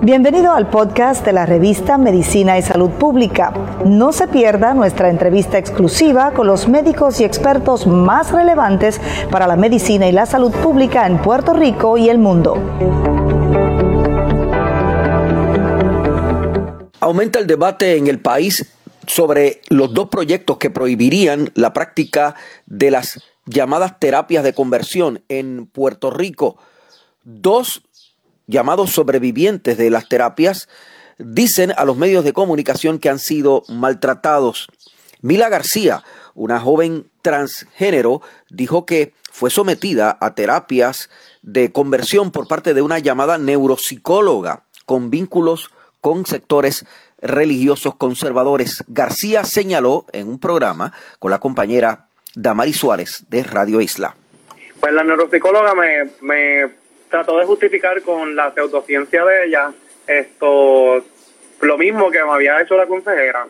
Bienvenido al podcast de la revista Medicina y Salud Pública. No se pierda nuestra entrevista exclusiva con los médicos y expertos más relevantes para la medicina y la salud pública en Puerto Rico y el mundo. Aumenta el debate en el país sobre los dos proyectos que prohibirían la práctica de las llamadas terapias de conversión en Puerto Rico. Dos llamados sobrevivientes de las terapias dicen a los medios de comunicación que han sido maltratados. Mila García, una joven transgénero, dijo que fue sometida a terapias de conversión por parte de una llamada neuropsicóloga con vínculos con sectores religiosos conservadores. García señaló en un programa con la compañera Damari Suárez de Radio Isla. Pues la neuropsicóloga me, trató de justificar con la pseudociencia de ella esto lo mismo que me había hecho la consejera.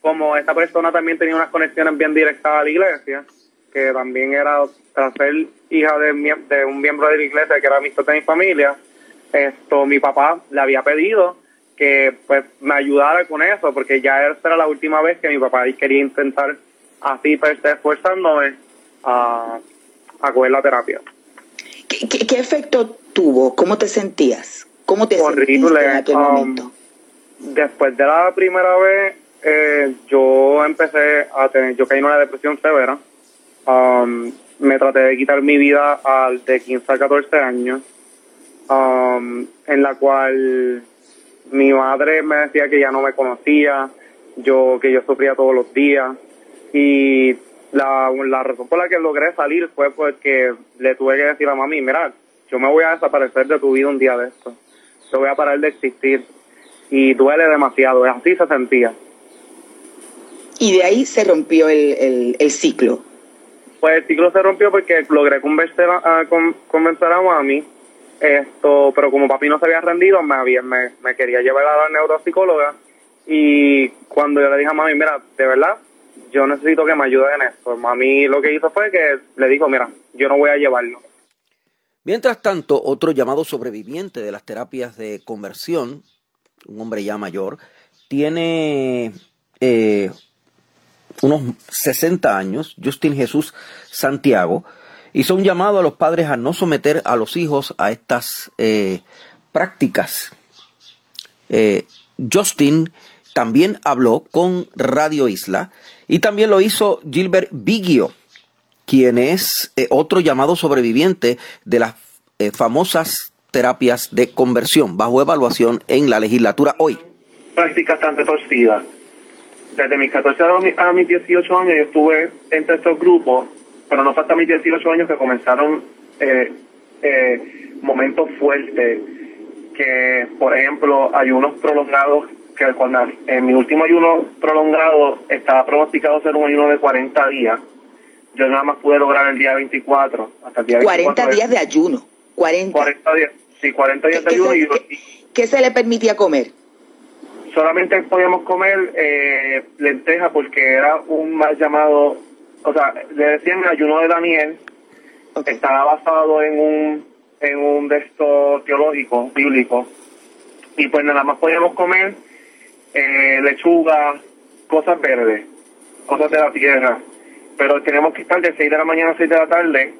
Como esta persona también tenía unas conexiones bien directas a la iglesia, que también era tras ser hija de, de un miembro de la iglesia que era amigo de mi familia, esto mi papá le había pedido que pues me ayudara con eso, porque ya esta era la última vez que mi papá quería intentar así pues esforzándome a, a coger la terapia. ¿Qué, qué, efecto tuvo? ¿Cómo te sentías? ¿Cómo te Horrible. en aquel um, momento? Después de la primera vez, eh, yo empecé a tener, yo caí en una depresión severa. Um, me traté de quitar mi vida al de 15 a 14 años, um, en la cual mi madre me decía que ya no me conocía, yo que yo sufría todos los días y la, la razón por la que logré salir fue porque le tuve que decir a mami, mira, yo me voy a desaparecer de tu vida un día de esto. Yo voy a parar de existir. Y duele demasiado. Así se sentía. Y de ahí se rompió el, el, ciclo. Pues el ciclo se rompió porque logré convencer a, convencer a mami. Esto, pero como papi no se había rendido, me, había, me, me quería llevar a la neuropsicóloga. Y cuando yo le dije a mami, mira, de verdad, yo necesito que me ayude en esto. Mami lo que hizo fue que le dijo, mira, yo no voy a llevarlo. Mientras tanto, otro llamado sobreviviente de las terapias de conversión, un hombre ya mayor, tiene eh, unos 60 años, Justin Jesús Santiago, hizo un llamado a los padres a no someter a los hijos a estas eh, prácticas. Eh, Justin también habló con Radio Isla y también lo hizo Gilbert Biggio, quien es eh, otro llamado sobreviviente de las eh, famosas terapias de conversión bajo evaluación en la legislatura hoy. Práctica bastante torcida. Desde mis 14 a mis 18 años yo estuve entre estos grupos, pero no fue hasta mis 18 años que comenzaron eh, momentos fuertes, que por ejemplo ayunos prolongados, que cuando en mi último ayuno prolongado estaba pronosticado ser un ayuno de 40 días yo nada más pude lograr el día 24, hasta el día 40 días de ayuno. 40. 40 días, sí, 40 días de ayuno. y, ¿qué, se le permitía comer? Solamente podíamos comer eh, lenteja porque era un mal llamado, o sea, le decían el ayuno de Daniel, estaba basado en un en un texto teológico, bíblico, y pues nada más podíamos comer eh, lechuga, cosas verdes, cosas de la tierra. Pero tenemos que estar de 6 de la mañana a 6 de la tarde,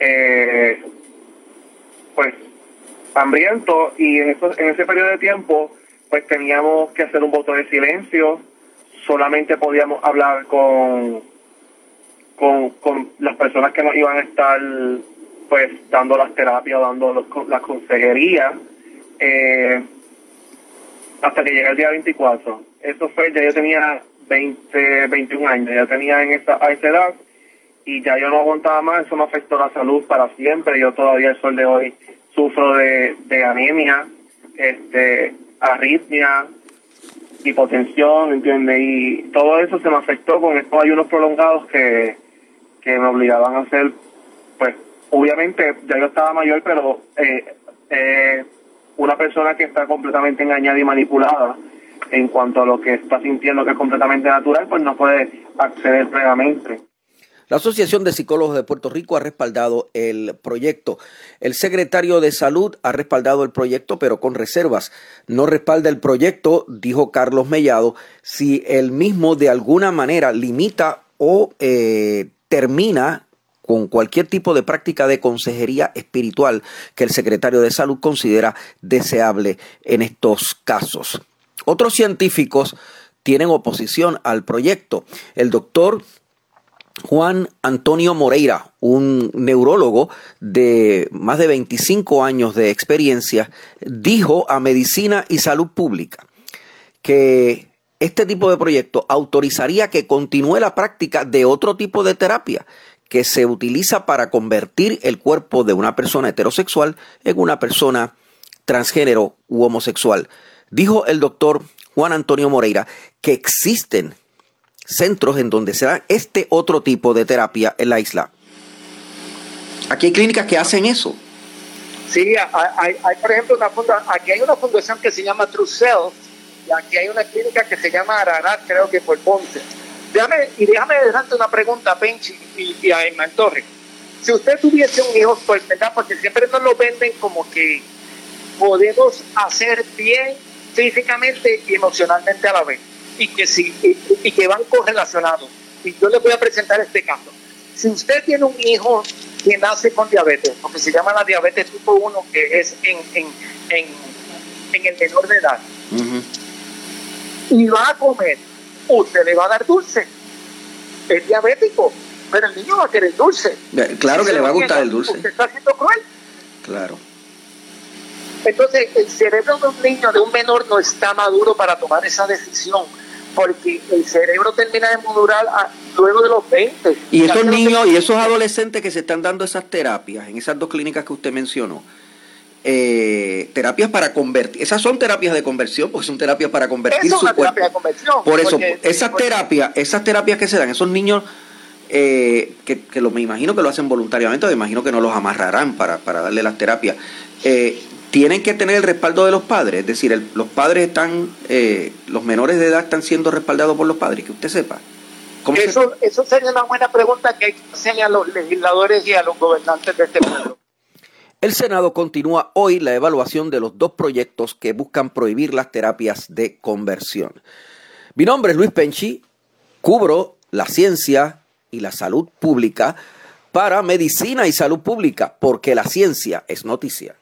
eh, pues hambriento. Y en, en ese periodo de tiempo pues teníamos que hacer un voto de silencio, solamente podíamos hablar con, con, con las personas que nos iban a estar pues dando las terapias, dando los, las consejerías, eh, hasta que llega el día 24. Eso fue, ya yo tenía 20, 21 años, ya tenía en esa, a esa edad y ya yo no aguantaba más, eso me afectó la salud para siempre, yo todavía el sol de hoy sufro de, anemia, este, arritmia, hipotensión, ¿entiendes? Y todo eso se me afectó con estos ayunos prolongados que, que me obligaban a hacer, pues, obviamente ya yo estaba mayor, pero eh, eh, una persona que está completamente engañada y manipulada, en cuanto a lo que está sintiendo que es completamente natural, pues no puede acceder plenamente. La Asociación de Psicólogos de Puerto Rico ha respaldado el proyecto. El secretario de Salud ha respaldado el proyecto, pero con reservas. No respalda el proyecto, dijo Carlos Mellado, si el mismo de alguna manera limita o eh, termina con cualquier tipo de práctica de consejería espiritual que el secretario de Salud considera deseable en estos casos. Otros científicos tienen oposición al proyecto. El doctor Juan Antonio Moreira, un neurólogo de más de 25 años de experiencia, dijo a Medicina y Salud Pública que este tipo de proyecto autorizaría que continúe la práctica de otro tipo de terapia que se utiliza para convertir el cuerpo de una persona heterosexual en una persona transgénero u homosexual. Dijo el doctor Juan Antonio Moreira que existen centros en donde se da este otro tipo de terapia en la isla. Aquí hay clínicas que hacen eso. Sí, hay, por ejemplo, una funda, aquí hay una fundación que se llama True Self y aquí hay una clínica que se llama Ararat, creo que por Ponce. Déjame, y déjame dejarte una pregunta a Penchi y, a Emma Torres. Si usted tuviese un hijo, pues, ¿verdad? Porque siempre nos lo venden como que podemos hacer bien físicamente y emocionalmente a la vez y que, si, y, que van correlacionados. Y yo les voy a presentar este caso. Si usted tiene un hijo que nace con diabetes, porque se llama la diabetes tipo 1, que es en, en, en, en el menor de edad, y va a comer, usted le va a dar dulce. Es diabético, pero el niño va a querer dulce. Claro que le va a gustar el dulce. Usted está siendo cruel. Claro. Entonces, el cerebro de un niño, de un menor, no está maduro para tomar esa decisión porque el cerebro termina de madurar luego de los 20. Y esos niños y esos adolescentes que se están dando esas terapias en esas dos clínicas que usted mencionó, eh, terapias para convertir, esas son terapias de conversión, porque son terapias para convertir su cuerpo. De conversión, Por eso, esas terapias, esas terapias que se dan, esos niños eh, que, que lo, me imagino que lo hacen voluntariamente, me imagino que no los amarrarán para, para darle las terapias. Eh, tienen que tener el respaldo de los padres, es decir, los padres están, eh, los menores de edad están siendo respaldados por los padres, que usted sepa. Eso, eso sería una buena pregunta que hay que hacerle a los legisladores y a los gobernantes de este pueblo. El Senado continúa hoy la evaluación de los dos proyectos que buscan prohibir las terapias de conversión. Mi nombre es Luis Penchi, cubro la ciencia y la salud pública para medicina y salud pública, porque la ciencia es noticia.